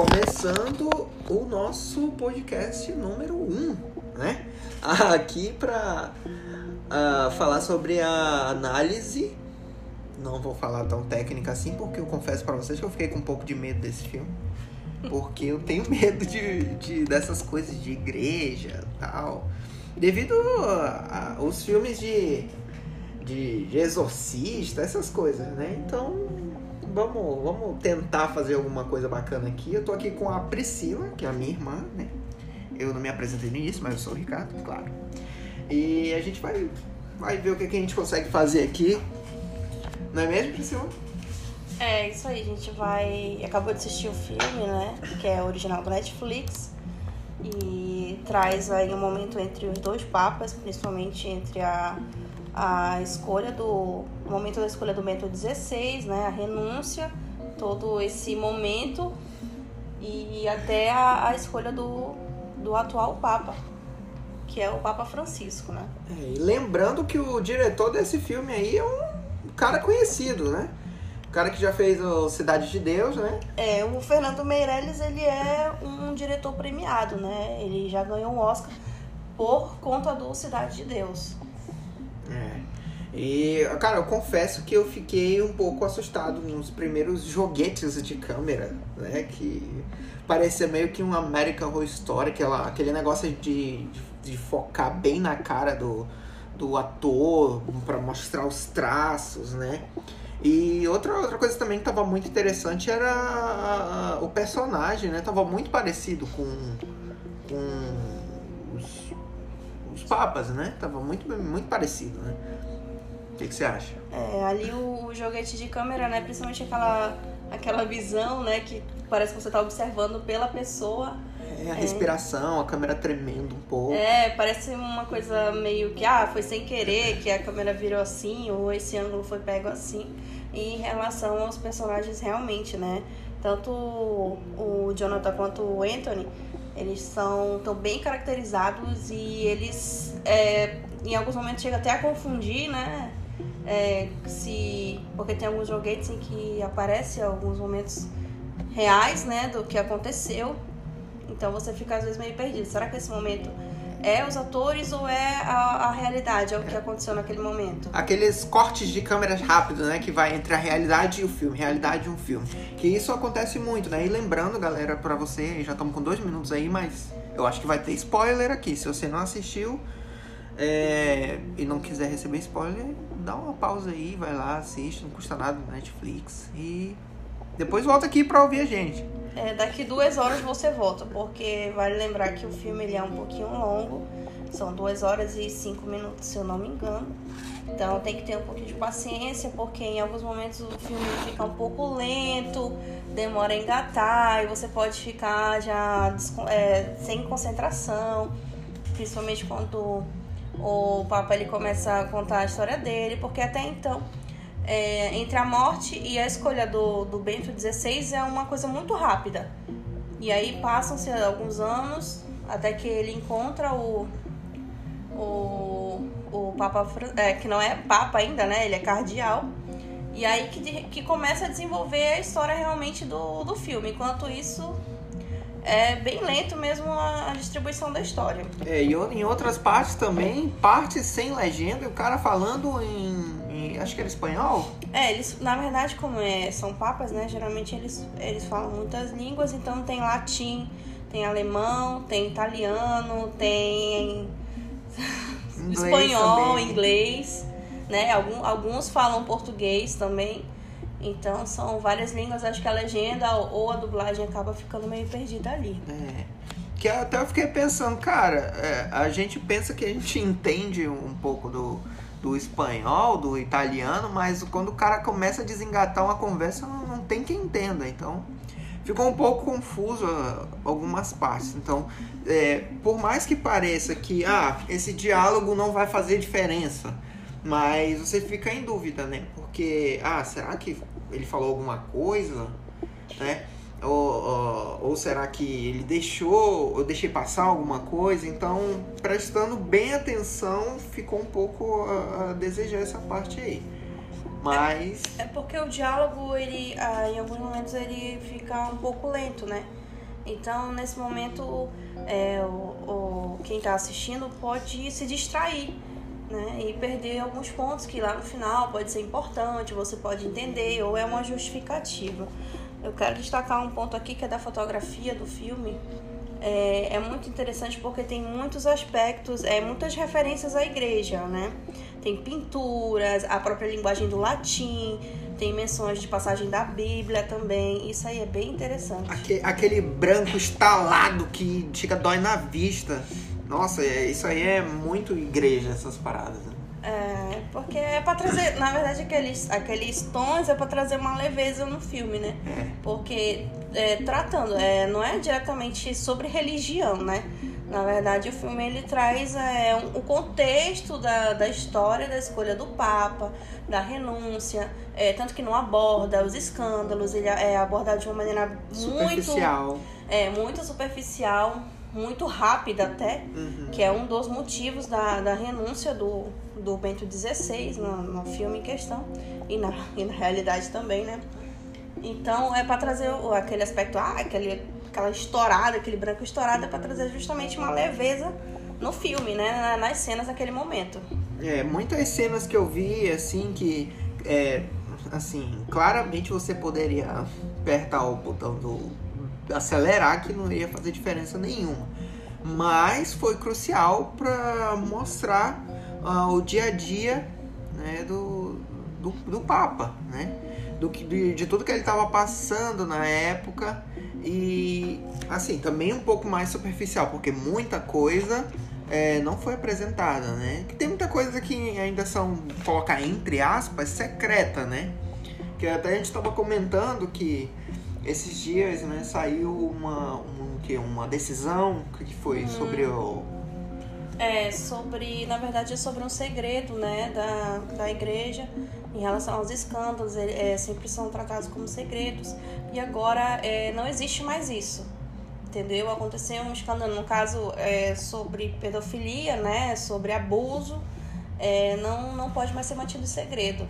começando o nosso podcast número 1, um, né? Aqui para uh, falar sobre a análise. Não vou falar tão técnica assim, porque eu confesso para vocês que eu fiquei com um pouco de medo desse filme. Porque eu tenho medo de, de dessas coisas de igreja tal. Devido aos filmes de, de, de exorcista, essas coisas, né? Então vamos, vamos tentar fazer alguma coisa bacana aqui. Eu tô aqui com a Priscila, que é a minha irmã, né? Eu não me apresentei no início, mas eu sou o Ricardo, claro. E a gente vai, vai ver o que, que a gente consegue fazer aqui. Não é mesmo, Priscila? É, isso aí, a gente vai. Acabou de assistir o filme, né? Que é original do Netflix. E traz aí um momento entre os dois papas, principalmente entre a a escolha do o momento da escolha do Bento XVI, né, a renúncia, todo esse momento e até a, a escolha do, do atual Papa, que é o Papa Francisco, né? É, e lembrando que o diretor desse filme aí é um cara conhecido, né? O cara que já fez o Cidade de Deus, né? É, o Fernando Meirelles, ele é um diretor premiado, né? Ele já ganhou um Oscar por conta do Cidade de Deus. E, cara, eu confesso que eu fiquei um pouco assustado nos primeiros joguetes de câmera, né? Que parecia meio que um American Horror Story, aquela, aquele negócio de, de focar bem na cara do, do ator para mostrar os traços, né? E outra, outra coisa também que tava muito interessante era o personagem, né? Tava muito parecido com, com os, os papas, né? Tava muito, muito parecido, né? Que, que você acha? É, ali o joguete de câmera, né? Principalmente aquela, aquela visão, né? Que parece que você está observando pela pessoa. É, a respiração, é. a câmera tremendo um pouco. É, parece uma coisa meio que, ah, foi sem querer que a câmera virou assim, ou esse ângulo foi pego assim. E em relação aos personagens realmente, né? Tanto o Jonathan quanto o Anthony, eles são tão bem caracterizados e eles, é, em alguns momentos, chega até a confundir, né? É, se porque tem alguns joguetes em que aparece alguns momentos reais, né, do que aconteceu. Então você fica às vezes meio perdido. Será que esse momento é os atores ou é a, a realidade, é o que aconteceu naquele momento? Aqueles cortes de câmeras rápidos, né, que vai entre a realidade e o filme, realidade e um filme. Que isso acontece muito, né? E lembrando, galera, para você, já estamos com dois minutos aí, mas eu acho que vai ter spoiler aqui. Se você não assistiu, é, e não quiser receber spoiler, dá uma pausa aí, vai lá, assiste, não custa nada no Netflix e depois volta aqui pra ouvir a gente. É, daqui duas horas você volta, porque vale lembrar que o filme ele é um pouquinho longo, são duas horas e cinco minutos, se eu não me engano. Então tem que ter um pouquinho de paciência, porque em alguns momentos o filme fica um pouco lento, demora a engatar e você pode ficar já é, sem concentração, principalmente quando o Papa ele começa a contar a história dele, porque até então, é, entre a morte e a escolha do, do Bento XVI é uma coisa muito rápida. E aí passam-se alguns anos até que ele encontra o, o, o Papa, é, que não é Papa ainda, né? Ele é cardeal. E aí que, que começa a desenvolver a história realmente do, do filme. Enquanto isso, é bem lento mesmo a, distribuição da história. É, e em outras partes também, partes sem legenda, o cara falando em, em, acho que era espanhol. É, eles, na verdade, como é, são papas, né, geralmente eles, eles falam muitas línguas, então tem latim, tem alemão, tem italiano, tem inglês espanhol, também. inglês, né, alguns falam português também. Então são várias línguas, acho que a legenda ou a dublagem acaba ficando meio perdida ali. É. Que até eu fiquei pensando, cara, é, a gente pensa que a gente entende um pouco do, do espanhol, do italiano, mas quando o cara começa a desengatar uma conversa, não, não tem quem entenda. Então ficou um pouco confuso ah, algumas partes. Então, é, por mais que pareça que ah, esse diálogo não vai fazer diferença, mas você fica em dúvida, né? Porque, ah, será que ele falou alguma coisa, né? Ou, ou, ou, será que ele deixou, eu deixei passar alguma coisa? Então, prestando bem atenção, ficou um pouco a, a desejar essa parte aí. Mas. É, é porque o diálogo, ele, ah, em alguns momentos, ele fica um pouco lento, né? Então, nesse momento, é, o, o, quem está assistindo pode se distrair né? e perder alguns pontos que lá no final pode ser importante, você pode entender ou é uma justificativa. Eu quero destacar um ponto aqui que é da fotografia do filme. É, é muito interessante porque tem muitos aspectos, é, muitas referências à igreja, né? Tem pinturas, a própria linguagem do latim, tem menções de passagem da Bíblia também. Isso aí é bem interessante. Aquele, aquele branco estalado que chega dói na vista. Nossa, é, isso aí é muito igreja, essas paradas. Né? É, porque é pra trazer, na verdade, aqueles, aqueles tons é pra trazer uma leveza no filme, né? É. Porque é, tratando, é, não é diretamente sobre religião, né? Na verdade, o filme ele traz é, um, o contexto da, da história da escolha do Papa, da renúncia, é, tanto que não aborda os escândalos, ele é abordado de uma maneira Superficial. muito, é, muito superficial, muito rápida até, Uhum. que é um dos motivos da, da renúncia do, do Bento XVI no, no filme em questão e na, e na realidade também, né? Então é para trazer aquele aspecto, ah, aquele, aquela estourada, aquele branco estourado, é para trazer justamente uma leveza no filme, né? Na- Nas cenas naquele momento. É, muitas cenas que eu vi, assim, que. É, assim, claramente você poderia apertar o botão do acelerar que não ia fazer diferença nenhuma. Mas foi crucial para mostrar ah, o dia a dia né, do, do, do Papa, né? Do que, de, de tudo que ele estava passando na época e assim também um pouco mais superficial porque muita coisa é, não foi apresentada, né? Que tem muita coisa que ainda são colocar entre aspas secreta, né? Que até a gente estava comentando que esses dias, né, saiu uma um, que uma decisão que foi sobre o É sobre, na verdade, é sobre um segredo, né, da, da igreja em relação aos escândalos, é, sempre são tratados como segredos e agora é, não existe mais isso, entendeu? Aconteceu um escândalo, no caso, é, sobre pedofilia, né, sobre abuso, é, não, não pode mais ser mantido segredo,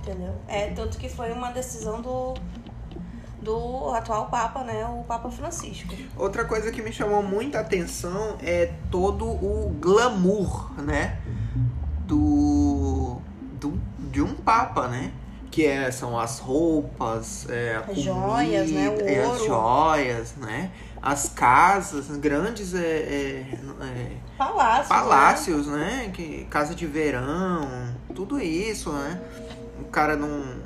entendeu? É tanto que foi uma decisão do do atual Papa, né, o Papa Francisco. Outra coisa que me chamou muita atenção é todo o glamour, né? Do, do de um papa, né? Que é, são as roupas, é, a As joias, né? O é, as joias, né? As casas, grandes é, é, é, Palácio. palácios, né? Que, casa de verão, tudo isso, né? O cara não.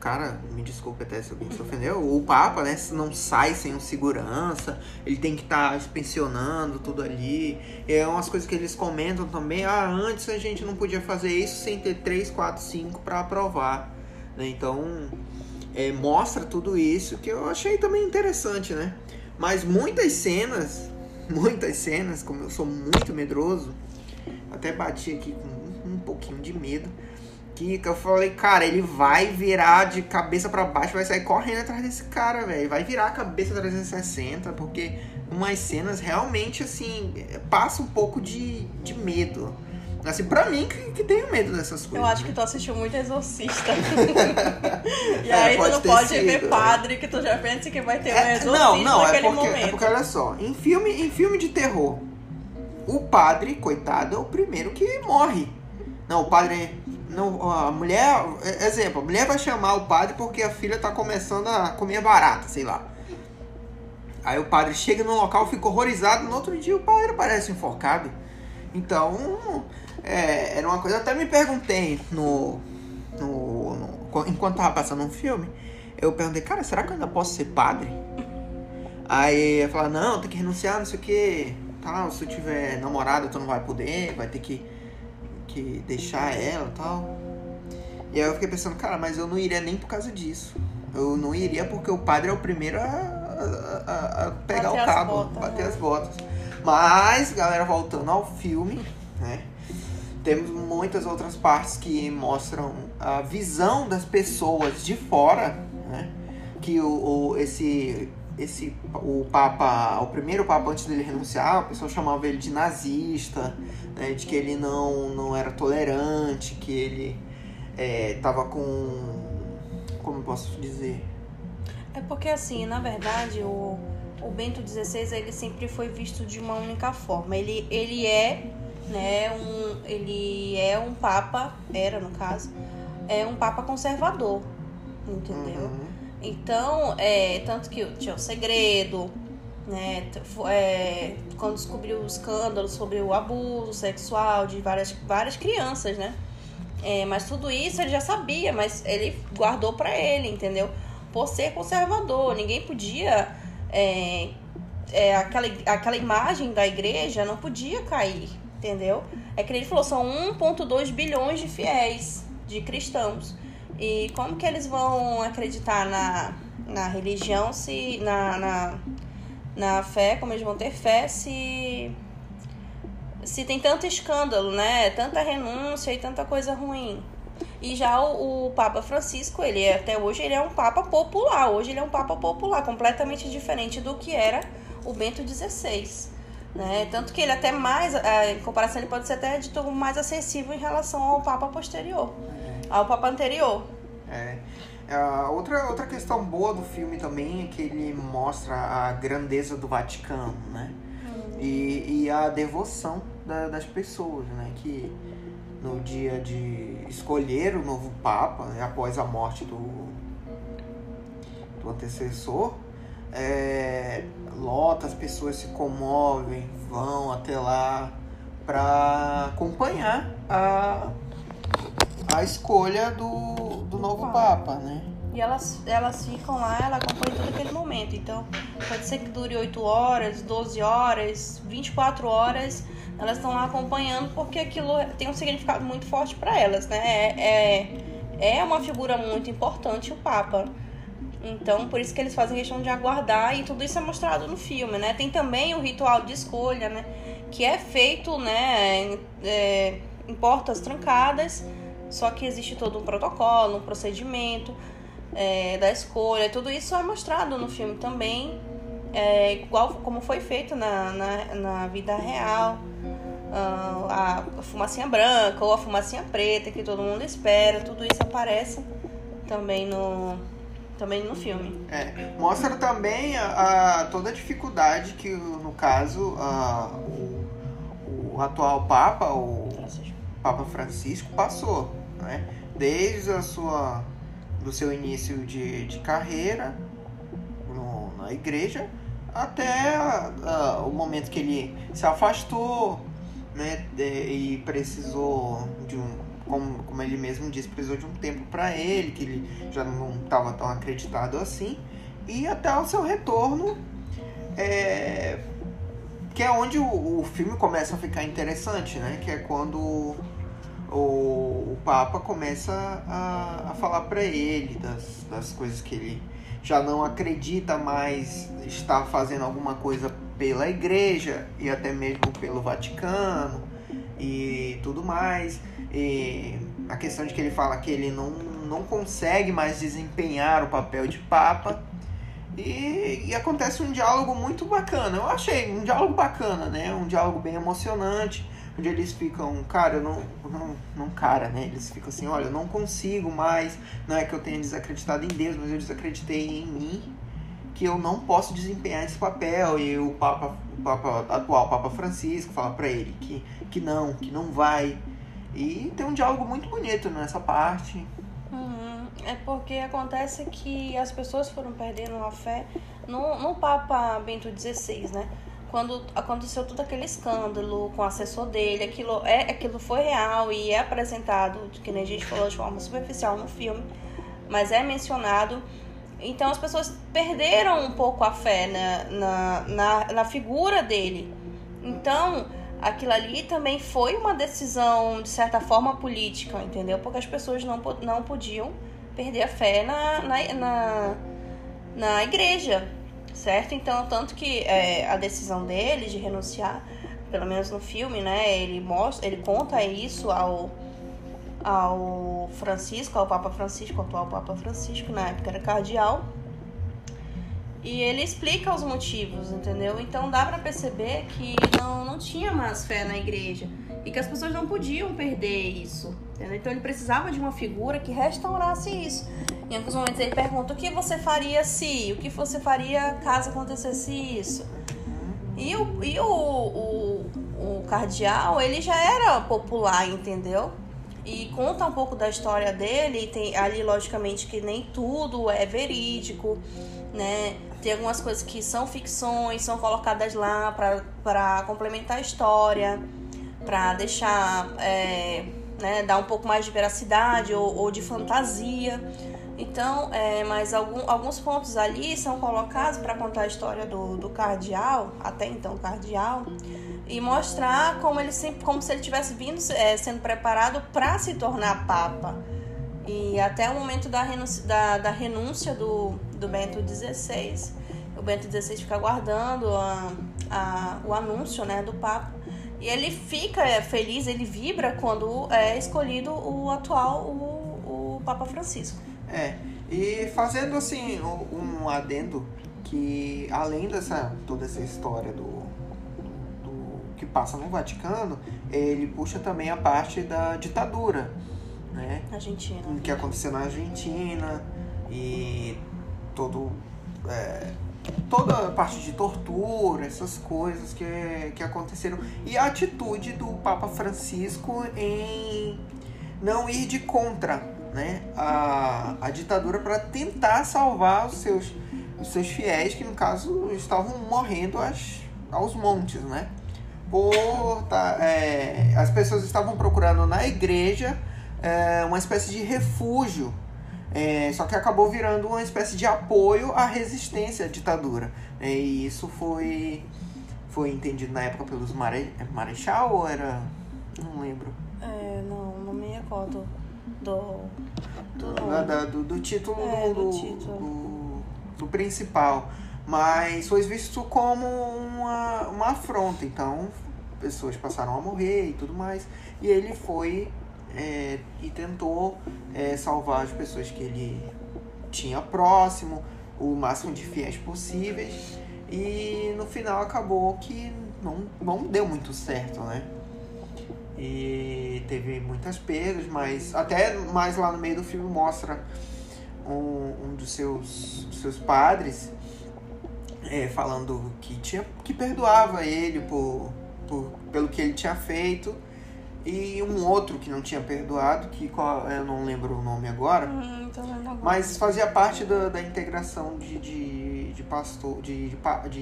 Cara, me desculpe até se alguém se ofendeu, o Papa, né? Não sai sem um segurança, ele tem que estar inspecionando tudo ali. É umas coisas que eles comentam também. Ah, antes a gente não podia fazer isso sem ter 3, 4, 5 para aprovar. Né? Então, é, mostra tudo isso que eu achei também interessante, né? Mas muitas cenas, muitas cenas, como eu sou muito medroso, até bati aqui com um pouquinho de medo. Que, eu falei, cara, ele vai virar de cabeça pra baixo, vai sair correndo atrás desse cara, velho. Vai virar a cabeça 360, porque umas cenas realmente, assim, passa um pouco de, de medo. Assim, pra mim, que, que tenho medo dessas coisas. Eu acho né? que tu assistiu muito Exorcista. e É, aí pode tu não pode sido, ver padre que tu já pensa que vai ter um É, exorcismo não, não, é naquele porque, momento. é porque olha só, em filme, em filme de terror, o padre, coitado, é o primeiro que morre. Não, o padre. Não, a mulher. é, Exemplo, a mulher vai chamar o padre porque a filha tá começando a comer barata, sei lá. Aí o padre chega no local, fica horrorizado, no outro dia o padre parece enforcado. Então, é, era uma coisa, até me perguntei no, no, no- enquanto tava passando um filme, eu perguntei, cara, será que eu ainda posso ser padre? Aí eu falei, não, tem que renunciar, não sei o que, tal, se eu tiver namorada tu não vai poder, vai ter que, que deixar ela e tal. E aí eu fiquei pensando, cara, mas eu não iria nem por causa disso. Eu não iria porque o padre é o primeiro a, a- a- pegar Bater o cabo, botas, bater né? as botas. Mas, galera, voltando ao filme, né? Temos muitas outras partes que mostram a visão das pessoas de fora, né? Que o, o- esse esse o papa, o primeiro papa antes dele renunciar, o pessoal chamava ele de nazista, né? De que ele não não era tolerante, que ele é, tava com como posso dizer? É porque assim, na verdade, o, o Bento XVI ele sempre foi visto de uma única forma. Ele, ele é, né, um, ele é um papa, era no caso, é um papa conservador, entendeu? Uhum. Então, é, tanto que tinha o segredo, né, é, quando descobriu o escândalo sobre o abuso sexual de várias, várias crianças, né? É, mas tudo isso ele já sabia, mas ele guardou para ele, entendeu? Por ser conservador, ninguém podia. É, é, aquela, aquela imagem da igreja não podia cair, entendeu? É que ele falou: são 1,2 bilhões de fiéis, de cristãos. E como que eles vão acreditar na, na religião, se na, na, na fé, como eles vão ter fé se se tem tanto escândalo, né? Tanta renúncia e tanta coisa ruim. E já o, o, Papa Francisco, ele é, até hoje ele é um Papa popular. Hoje ele é um Papa popular, completamente diferente do que era o Bento XVI. Né? Tanto que ele até mais, é, em comparação, ele pode ser até dito mais acessível em relação ao Papa posterior, ao Papa anterior. É. Uh, outra, outra questão boa do filme também é que ele mostra a grandeza do Vaticano, né? e, e a devoção da, das pessoas, né? Que no dia de escolher o novo Papa, né? após a morte do, do antecessor, é, lota, as pessoas se comovem, vão até lá para acompanhar a, a escolha do, do novo Papa, né? E elas, elas ficam lá, ela acompanha todo aquele momento. Então, pode ser que dure 8 horas, 12 horas, 24 horas. Elas estão lá acompanhando porque aquilo tem um significado muito forte para elas, né? É, é, é uma figura muito importante o Papa. Então, por isso que eles fazem questão de aguardar e tudo isso é mostrado no filme, né? Tem também o ritual de escolha, né? Que é feito, né? É, em portas trancadas, só que existe todo um protocolo, um procedimento é, da escolha, tudo isso é mostrado no filme também, é, igual como foi feito na, na, na vida real. Uh, a, a fumacinha branca ou a fumacinha preta que todo mundo espera, tudo isso aparece também no, também no filme. É, mostra também a, a, toda a dificuldade que, no caso, a, o, o, atual Papa, o Francisco. Papa Francisco, passou. Né? Desde a sua do seu início de, de carreira no, na igreja até o momento que ele se afastou né, de, e precisou de um, como, como ele mesmo disse, precisou de um tempo para ele, que ele já não estava tão acreditado assim, e até o seu retorno, é, que é onde o, o filme começa a ficar interessante, né? Que é quando o, o Papa começa a, a falar para ele das, das coisas que ele já não acredita mais estar fazendo alguma coisa pela igreja e até mesmo pelo Vaticano e tudo mais. E a questão de que ele fala que ele não, não consegue mais desempenhar o papel de Papa. E, e acontece um diálogo muito bacana. Eu achei um diálogo bacana, né? Um diálogo bem emocionante onde eles ficam, cara, eu não, não, não cara, né? Eles ficam assim, olha, eu não consigo mais, não é que eu tenha desacreditado em Deus, mas eu desacreditei em mim, que eu não posso desempenhar esse papel. E o Papa, o Papa atual, o Papa Francisco, fala para ele que, que não, que não vai. E tem um diálogo muito bonito nessa parte. Uhum. É porque acontece que as pessoas foram perdendo a fé no, no Papa Bento XVI, né? Quando aconteceu todo aquele escândalo com o assessor dele, aquilo, é, aquilo foi real e é apresentado, que nem a gente falou de forma superficial no filme, mas é mencionado. Então as pessoas perderam um pouco a fé na, na, na, figura dele. Então aquilo ali também foi uma decisão, de certa forma, política, entendeu? Porque as pessoas não, não podiam perder a fé na, na, na, na igreja certo? Então, tanto que é, a decisão dele de renunciar, pelo menos no filme, né, ele mostra, ele conta isso ao ao Francisco, ao Papa Francisco, ao atual Papa Francisco, na época era cardeal. E ele explica os motivos, entendeu? Então dá para perceber que não, não tinha mais fé na igreja. E que as pessoas não podiam perder isso. Entendeu? Então ele precisava de uma figura que restaurasse isso. Em alguns momentos ele pergunta o que você faria se, o que você faria caso acontecesse isso. E o, e o, o, o cardeal, ele já era popular, entendeu? E conta um pouco da história dele, tem ali logicamente que nem tudo é verídico, né? Tem algumas coisas que são ficções, são colocadas lá para complementar a história, para deixar, é, né, dar um pouco mais de veracidade ou, ou de fantasia. Então, é, mas algum, alguns pontos ali são colocados para contar a história do, do cardeal, até então cardeal, e mostrar como ele sempre, como se ele tivesse vindo é, sendo preparado para se tornar papa. E até o momento da renúncia, da, da renúncia do, do Bento XVI, o Bento XVI fica aguardando a, a, o anúncio né, do Papa. E ele fica é, feliz, ele vibra quando é escolhido o atual, o, o Papa Francisco. É, e fazendo assim um adendo que além dessa toda essa história do, do que passa no Vaticano, ele puxa também a parte da ditadura, né? Argentina. Que aconteceu na Argentina e todo é, toda a parte de tortura, essas coisas que, que aconteceram. E a atitude do Papa Francisco em não ir de contra né, a, a ditadura para tentar salvar os seus, os seus fiéis, que no caso estavam morrendo aos montes, né? Por, tá, é, as pessoas estavam procurando na igreja é, uma espécie de refúgio, é, só que acabou virando uma espécie de apoio à resistência à ditadura. Né? E isso foi, foi entendido na época pelos mare, marechal ou era. Não lembro. É, não, não me recordo do. Do, da, do, do, título, é, do, do, título. Do, do, principal. Mas foi visto como uma, uma afronta. Então, pessoas passaram a morrer e tudo mais. E ele foi é, e tentou é, salvar as pessoas que ele tinha próximo, o máximo de fiéis possíveis. E no final acabou que não, não deu muito certo, né? E teve muitas perdas, mas até mais lá no meio do filme mostra um, um dos seus, seus padres é, falando que, tinha, que perdoava ele por, por, pelo que ele tinha feito e um outro que não tinha perdoado, que eu não lembro o nome agora, hum, mas fazia parte da, da integração de, de, de pastor, de, de,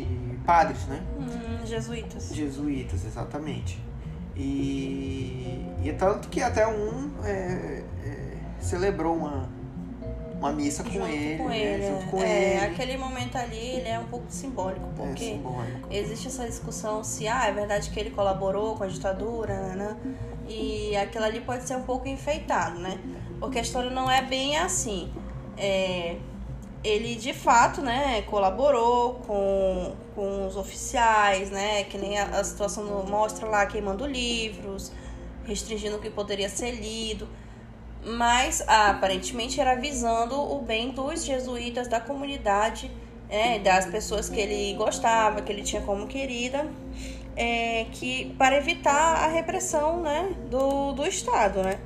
de padres, né? Hum, jesuítas. Jesuítas, exatamente. E, e tanto que até um é, é, celebrou uma, uma missa com junto ele, com né? ele junto com é, ele. Aquele momento ali ele é um pouco simbólico, é porque é simbólico. existe essa discussão se ah, é verdade que ele colaborou com a ditadura, né? Né? E aquilo ali pode ser um pouco enfeitado, né? Porque a história não é bem assim. É, ele de fato, né, colaborou com, com os oficiais, né, que nem a, a situação mostra lá queimando livros, restringindo o que poderia ser lido, mas aparentemente era visando o bem dos jesuítas da comunidade, é, das pessoas que ele gostava, que ele tinha como querida, é, que para evitar a repressão, né, do, do Estado, né.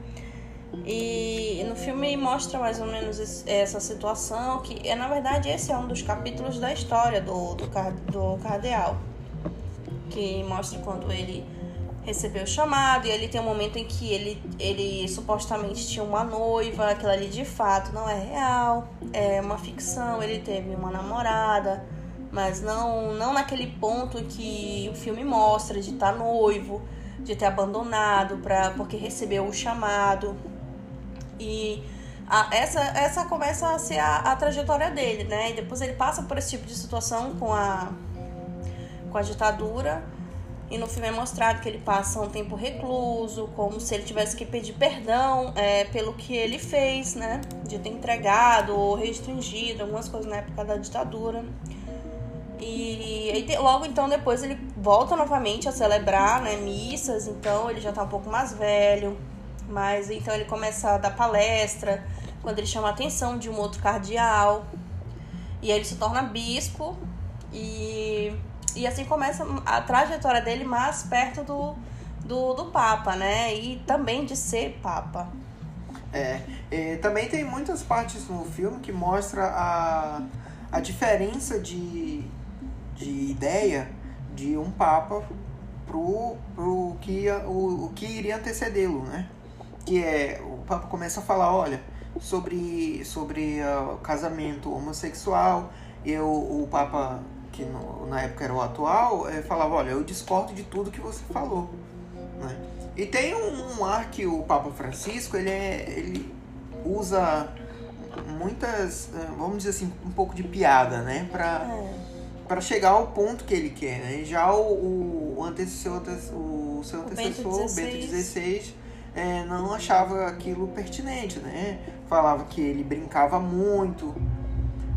E no filme mostra mais ou menos essa situação, que é na verdade esse é um dos capítulos da história do, do, do cardeal. Que mostra quando ele recebeu o chamado, e ele tem um momento em que ele, ele supostamente tinha uma noiva, aquilo ali de fato não é real, é uma ficção, ele teve uma namorada, mas não, não naquele ponto que o filme mostra de estar noivo, de ter abandonado pra, porque recebeu o chamado. E a, essa, essa começa a ser a, a, trajetória dele, né? E depois ele passa por esse tipo de situação com a, com a ditadura. E no filme é mostrado que ele passa um tempo recluso, como se ele tivesse que pedir perdão é, pelo que ele fez, né? De ter entregado ou restringido algumas coisas na época da ditadura. E, e logo então depois ele volta novamente a celebrar né, missas, então ele já tá um pouco mais velho. Mas então ele começa a dar palestra, quando ele chama a atenção de um outro cardeal. E aí ele se torna bispo e, e assim começa a trajetória dele mais perto do, do, do Papa, né? E também de ser Papa. É, também tem muitas partes no filme que mostra a, a diferença de, de ideia de um Papa pro, pro que, o, o que iria antecedê-lo, né? Que é, o Papa começa a falar, olha, sobre, sobre uh, casamento homossexual, eu, o Papa, que no, na época era o atual, é, falava, olha, eu discordo de tudo que você falou, né? E tem um, um ar que o Papa Francisco, ele, é, ele usa muitas, eh, vamos dizer assim, um pouco de piada, né? Pra, é. Pra chegar ao ponto que ele quer, né? Já o, o, antecessor, o seu antecessor, o Bento XVI, é, não achava aquilo pertinente, né? Falava que ele brincava muito.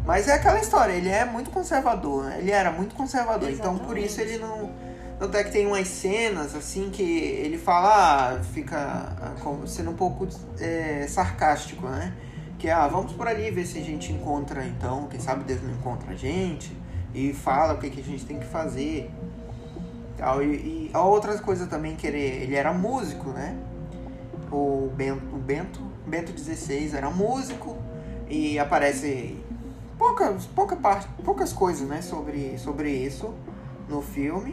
Mas é aquela história, ele é muito conservador, né? ele era muito conservador, Exatamente. então por isso ele não tanto é que tem umas cenas assim que ele fala, ah, fica ah, como sendo um pouco é, sarcástico, né? Que ah, vamos por ali ver se a gente encontra então, quem sabe Deus não encontra a gente e fala o que, que a gente tem que fazer. Tal. E, e a outra coisa também que ele, ele era músico, né? O Bento, o Bento, Bento XVI era músico e aparece poucas, pouca parte, poucas coisas, né, sobre, sobre isso no filme.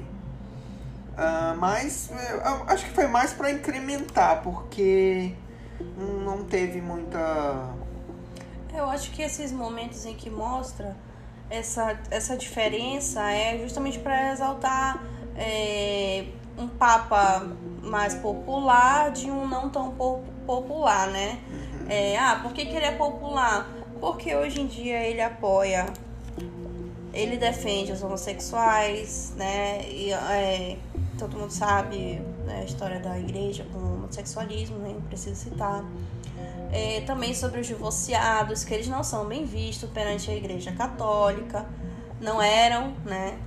Uh, mas eu acho que foi mais para incrementar, porque não teve muita. Eu acho que esses momentos em que mostra essa, essa diferença é justamente para exaltar é, um papa mais popular de um não tão popular, né? É, ah, por que, que ele é popular? Porque hoje em dia ele apoia, ele defende os homossexuais, né? E, é, todo mundo sabe né, a história da igreja com o homossexualismo, nem né, preciso citar. É, também sobre os divorciados, que eles não são bem vistos perante a igreja católica, não eram, né?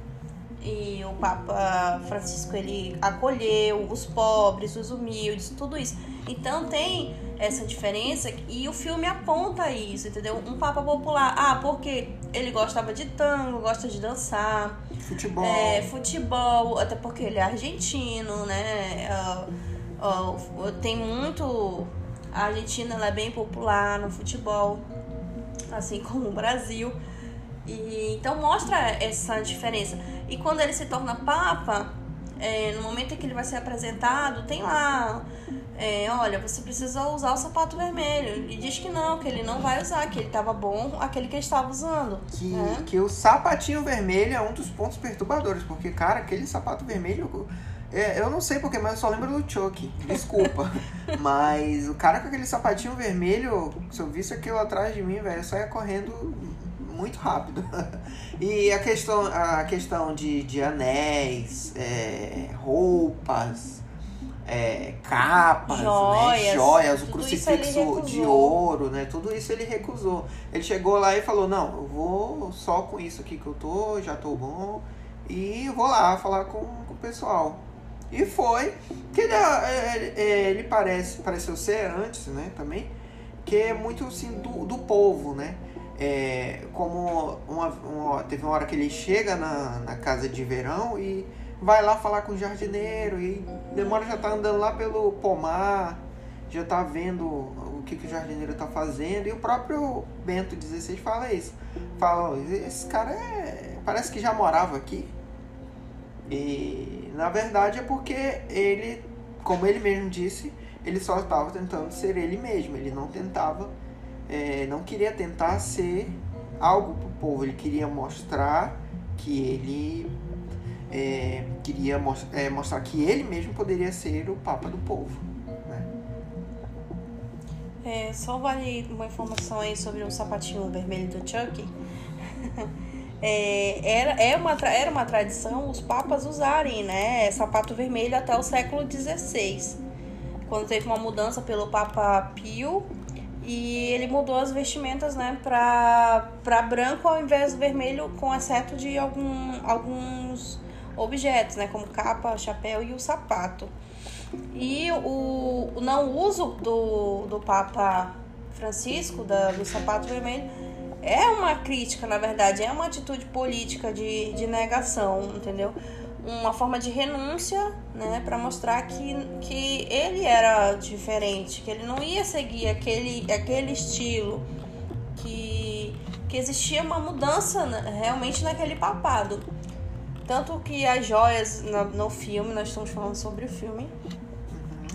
E o Papa Francisco ele acolheu os pobres, os humildes, tudo isso. Então tem essa diferença e o filme aponta isso, entendeu? Um Papa popular, ah, porque ele gostava de tango, gosta de dançar, Futebol. É, futebol, até porque ele é argentino, né? Uh, uh, tem muito. A Argentina é bem popular no futebol, assim como o Brasil. E, então mostra essa diferença. E quando ele se torna Papa, é, no momento em que ele vai ser apresentado, tem lá é, olha, você precisa usar o sapato vermelho. Ele diz que não, que ele não vai usar, que ele estava bom aquele que ele estava usando. Que, né? que o sapatinho vermelho é um dos pontos perturbadores, porque, cara, aquele sapato vermelho. É, eu não sei porquê, mas eu só lembro do Chuck. Desculpa. mas o cara com aquele sapatinho vermelho, se eu visse aquilo atrás de mim, velho, eu saia correndo muito rápido. e a questão, a questão de, de anéis, é, roupas é, capas, joias, né? joias o crucifixo de ouro, né? Tudo isso ele recusou. Ele chegou lá e falou, não, eu vou só com isso aqui que eu tô, já tô bom, e vou lá falar com, com o pessoal. E foi, que ele, ele, ele, parece, pareceu ser antes, né, também, que é muito assim do, do povo, né? É, como uma, uma, teve uma hora que ele chega na, na casa de verão e vai lá falar com o jardineiro e demora já tá andando lá pelo pomar, já tá vendo o que, que o jardineiro tá fazendo. E o próprio Bento XVI fala isso. Fala, esse cara é, parece que já morava aqui. E na verdade é porque ele, como ele mesmo disse, ele só estava tentando ser ele mesmo. Ele não tentava, é, não queria tentar ser algo pro povo. Ele queria mostrar que ele é, queria é, mostrar que ele mesmo poderia ser o Papa do povo. Né? É, só vale uma informação aí sobre o sapatinho vermelho do Chuck. é, era, é uma, era uma tradição os papas usarem né, sapato vermelho até o século XVI. Quando teve uma mudança pelo Papa Pio e ele mudou as vestimentas né, para branco ao invés do vermelho, com exceto de algum, alguns objetos, né, como capa, chapéu e o sapato. E o, o não uso do, do Papa Francisco, da, do sapato vermelho, é uma crítica, na verdade, é uma atitude política de, de negação, entendeu? uma forma de renúncia, né, para mostrar que, que ele era diferente, que ele não ia seguir aquele, aquele estilo, que, que existia uma mudança né, realmente naquele papado. Tanto que as joias no, no filme, nós estamos falando sobre o filme,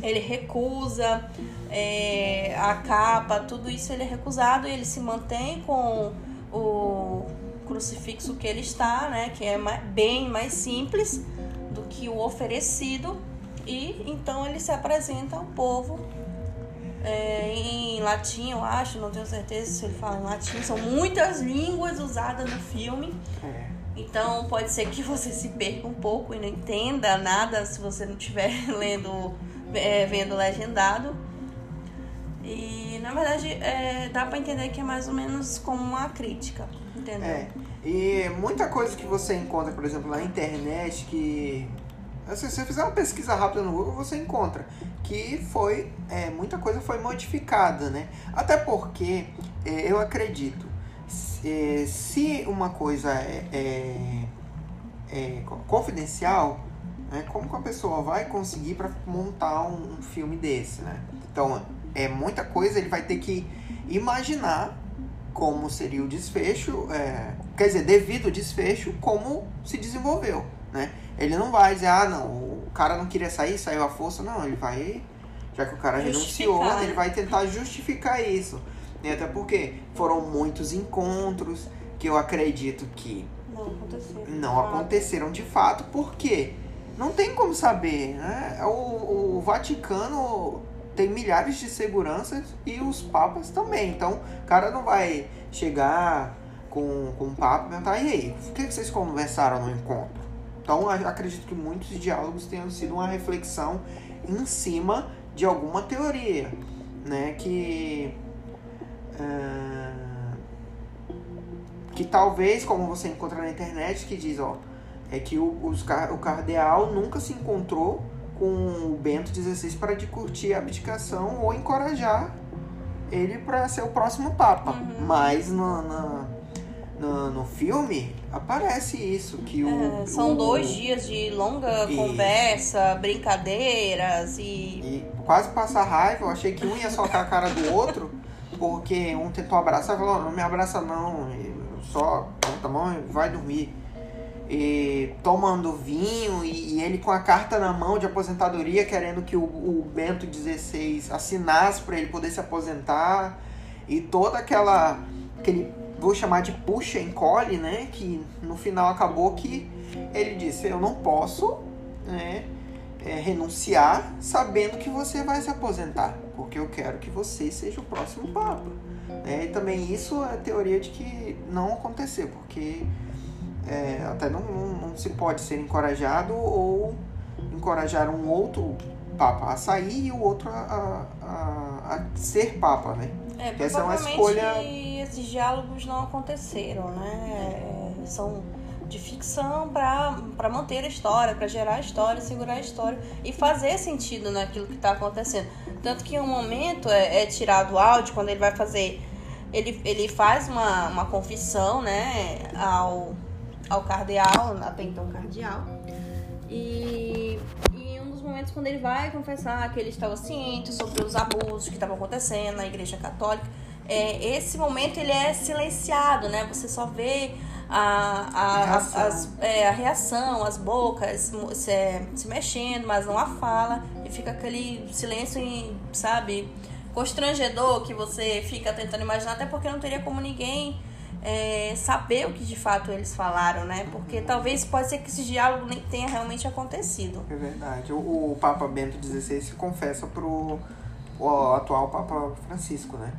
ele recusa é, a capa, tudo isso ele é recusado e ele se mantém com o crucifixo que ele está, né, que é bem mais simples do que o oferecido e então ele se apresenta ao povo é, em latim, eu acho, não tenho certeza se ele fala em latim. São muitas línguas usadas no filme. É. Então pode ser que você se perca um pouco e não entenda nada se você não estiver lendo é, vendo legendado. E na verdade é, dá para entender que é mais ou menos como uma crítica, entendeu? É. E muita coisa que você encontra, por exemplo, na internet, que se você fizer uma pesquisa rápida no Google, você encontra que foi é, muita coisa foi modificada, né? Até porque é, eu acredito é, se uma coisa é, é, é confidencial, né? Como que a pessoa vai conseguir para montar um, um, filme desse, né? Então, é muita coisa, ele vai ter que imaginar como seria o desfecho, é, quer dizer, devido ao desfecho, como se desenvolveu, né? Ele não vai dizer, ah, não, o cara não queria sair, saiu a força, não, ele vai, já que o cara renunciou, né? ele vai tentar justificar isso. E até porque foram muitos encontros que eu acredito que não aconteceram, não aconteceram de fato, porque não tem como saber, né? O, o Vaticano tem milhares de seguranças e os papas também. Então, o cara não vai chegar com, com o papa e perguntar, e aí, o que vocês conversaram no encontro? Então, acredito que muitos diálogos tenham sido uma reflexão em cima de alguma teoria, né? Que... Uh, que talvez, como você encontra na internet, que diz, ó é que o, os, o cardeal nunca se encontrou com o Bento XVI para discutir a abdicação ou encorajar ele para ser o próximo Papa. Uhum. Mas no, no, no, no, filme aparece isso, que o... É, são o, dois dias de longa isso. conversa, brincadeiras e... e... quase passar raiva, eu achei que um ia socar a cara do outro, porque um tentou abraçar e falou, não me abraça não, só a mão e vai dormir e tomando vinho e, e, ele com a carta na mão de aposentadoria querendo que o, o Bento XVI assinasse para ele poder se aposentar. E toda aquela aquele vou chamar de puxa encolhe né que no final acabou que ele disse eu não posso né é, renunciar sabendo que você vai se aposentar porque eu quero que você seja o próximo papa. É, e também isso é teoria de que não aconteceu porque é, até não, não, não, se pode ser encorajado ou encorajar um outro papa a sair e o outro a, a, a ser papa, né? É, Essa é uma escolha. esses diálogos não aconteceram, né? É, são de ficção para manter a história, para gerar a história, segurar a história e fazer sentido naquilo que está acontecendo. Tanto que em um momento é, é tirado o áudio, quando ele vai fazer. Ele, ele faz uma, uma confissão, né, ao, ao cardeal, até então cardeal. E, e em um dos momentos quando ele vai confessar que ele estava ciente sobre os abusos que estavam acontecendo na igreja católica, é, esse momento ele é silenciado, né? Você só vê a, a, reação. As, é, a reação, as bocas se, se mexendo, mas não a fala, e fica aquele silêncio, sabe, constrangedor que você fica tentando imaginar, até porque não teria como ninguém é, saber o que de fato eles falaram, né? Porque talvez pode ser que esse diálogo nem tenha realmente acontecido. É verdade. O, o Papa Bento XVI se confessa pro o atual Papa Francisco, né?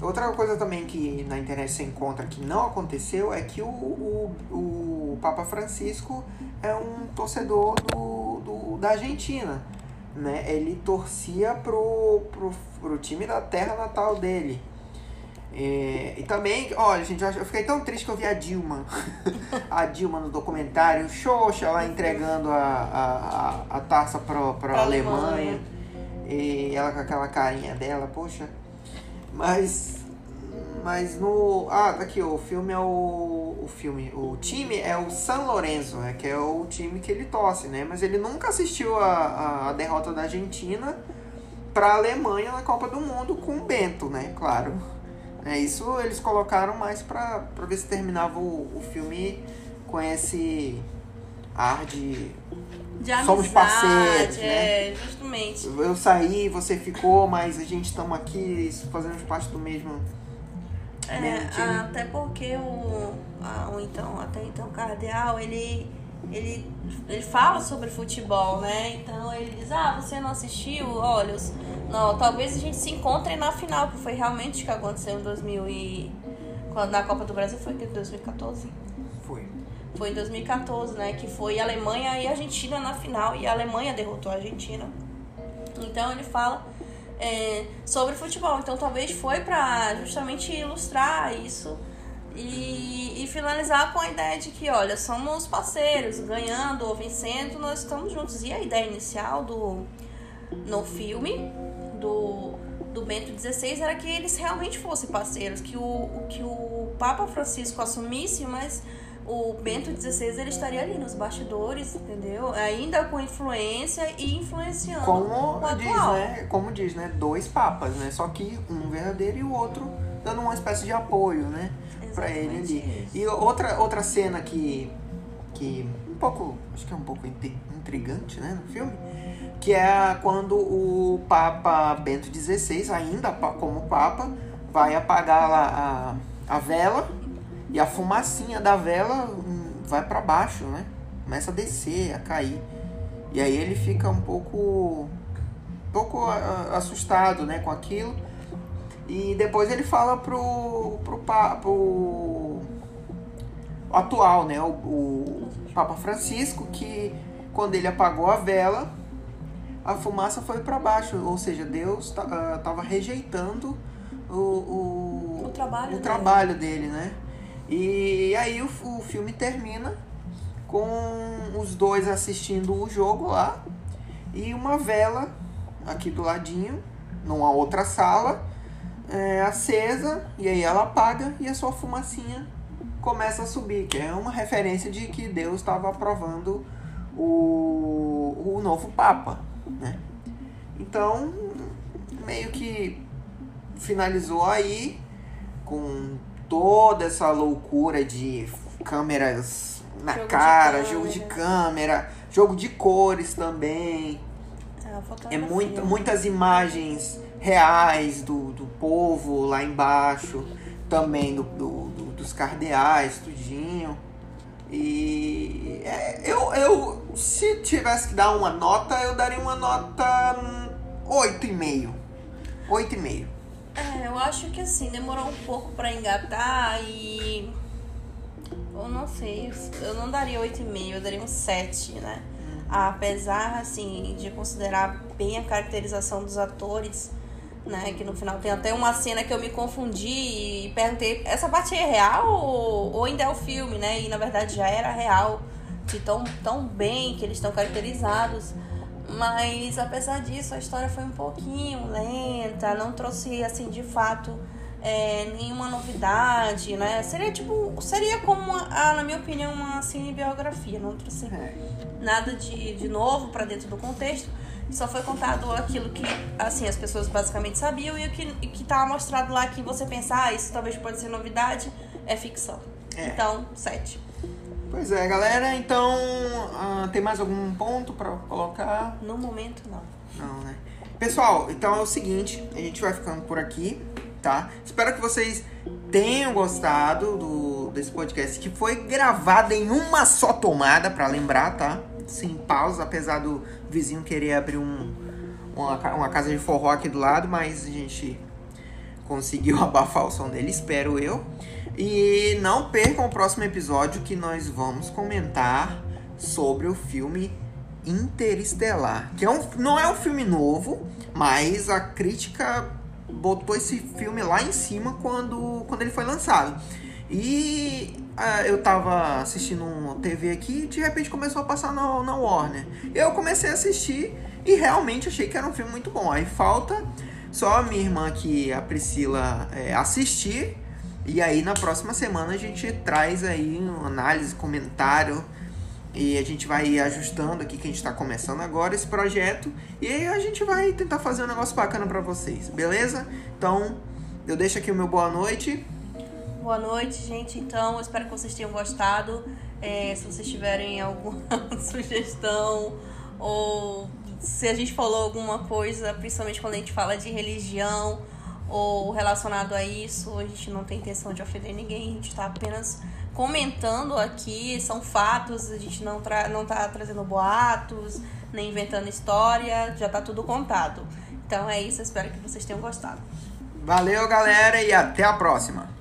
Outra coisa também que na internet se encontra que não aconteceu é que o, o, o Papa Francisco é um torcedor do, do, da Argentina. Né? Ele torcia pro, pro, pro time da terra natal dele. É, e também, olha, gente, eu fiquei tão triste que eu vi a Dilma. a Dilma no documentário, Xoxa lá entregando a, a, a, taça pra, pra, pra Alemanha. Alemanha. E ela com aquela carinha dela, poxa. Mas Mas no. Ah, tá aqui, o filme é o. O filme. O time é o San Lorenzo, né? Que é o time que ele torce, né? Mas ele nunca assistiu a, a, a derrota da Argentina pra Alemanha na Copa do Mundo com o Bento, né? Claro. É isso eles colocaram mais pra, pra ver se terminava o, o filme com esse ar de. De amizade, Somos parceiros, né? é, justamente. Eu saí, você ficou, mas a gente estamos aqui fazendo parte do mesmo. É, mesmo time. até porque o, a- o então, até então o cardeal, ele, ele, ele fala sobre futebol, né? Então ele diz, ah, você não assistiu? Olha, não, talvez a gente se encontre na final, que foi realmente o que aconteceu em 2000 e... Quando na Copa do Brasil foi em 2014? Foi. Foi em 2014, né? Que foi Alemanha e Argentina na final. E a Alemanha derrotou a Argentina. Então ele fala é, sobre futebol. Então talvez foi pra justamente ilustrar isso e, e finalizar com a ideia de que, olha, somos parceiros, ganhando ou vencendo, nós estamos juntos. E a ideia inicial do no filme do, do Bento XVI era que eles realmente fossem parceiros, que o, que o Papa Francisco assumisse, mas o Bento XVI ele estaria ali nos bastidores, entendeu? Ainda com influência e influenciando Como o diz, atual. né? Como diz, né? Dois papas, né? Só que um verdadeiro e o outro dando uma espécie de apoio, né? Pra ele ali. isso. E outra, outra cena que, que um pouco, acho que é um pouco intri- intrigante, né, no filme, que é quando o Papa Bento XVI, ainda como Papa, vai apagar lá a, a vela e a fumacinha da vela hum, vai para baixo, né? Começa a descer, a cair. E aí ele fica um pouco, um pouco ah, assustado, né, com aquilo. E depois ele fala pro, pro, pro atual, né, o, o Papa Francisco, que quando ele apagou a vela, a fumaça foi para baixo, ou seja, Deus estava rejeitando o, o, O trabalho o dele. trabalho dele, né? E aí o, o filme termina com os dois assistindo o jogo lá e uma vela aqui do ladinho, numa outra sala, é, acesa, e aí ela apaga e a sua fumacinha começa a subir, que é uma referência de que Deus estava aprovando o, o novo Papa, né? Então, meio que finalizou aí com toda essa loucura de câmeras na Jogo de cara, câmera. jogo de câmera, jogo de cores também. É fotografia. muita, muitas imagens reais do, do povo lá embaixo, também do, do- do- dos cardeais, tudinho. E é, eu, eu, se tivesse que dar uma nota, eu daria uma nota hum, 8,5. 8,5. É, eu acho que assim, demorou um pouco pra engatar e. Eu não sei, eu não daria 8,5, eu daria um 7, né? Apesar, assim, de considerar bem a caracterização dos atores, né? Que no final tem até uma cena que eu me confundi e perguntei: essa parte é real ou, ou ainda é o filme, né? E na verdade já era real, de tão, tão bem que eles estão caracterizados. Mas apesar disso, a história foi um pouquinho lenta, não trouxe assim de fato é, nenhuma novidade, né? Seria tipo, seria como, uma, ah, na minha opinião, uma cinebiografia, não trouxe É. nada de, de novo pra dentro do contexto. Só foi contado aquilo que, assim, as pessoas basicamente sabiam e o que, que tava mostrado lá que você pensa, ah, isso talvez pode ser novidade, é ficção. É. Então, sete. Pois é, galera. Então, ah, tem mais algum ponto pra colocar? No momento, não. Não, né? Pessoal, então é o seguinte, a gente vai ficando por aqui, tá? Espero que vocês tenham gostado do, desse podcast que foi gravado em uma só tomada, pra lembrar, tá? Sem pausa, apesar do vizinho querer abrir um, uma, uma casa de forró aqui do lado, mas a gente conseguiu abafar o som dele, espero eu. E não percam o próximo episódio que nós vamos comentar sobre o filme Interestelar, que é um, não é um filme novo, mas a crítica botou esse filme lá em cima quando, quando ele foi lançado. E ah, eu tava assistindo uma TV aqui e de repente começou a passar na, na Warner. Eu comecei a assistir e realmente achei que era um filme muito bom. Aí falta só a minha irmã aqui, a Priscila, é, assistir E aí na próxima semana a gente traz aí uma análise, comentário e a gente vai ajustando aqui que a gente está começando agora esse projeto e aí a gente vai tentar fazer um negócio bacana para vocês, beleza? Então eu deixo aqui o meu boa noite. Boa noite, gente. Então, eu espero que vocês tenham gostado. É, se vocês tiverem alguma sugestão ou se a gente falou alguma coisa, principalmente quando a gente fala de religião ou relacionado a isso, a gente não tem intenção de ofender ninguém, a gente está apenas comentando aqui, são fatos, a gente não, tra não tá trazendo boatos, nem inventando história, já tá tudo contado. Então é isso, espero que vocês tenham gostado. Valeu, galera, e até a próxima!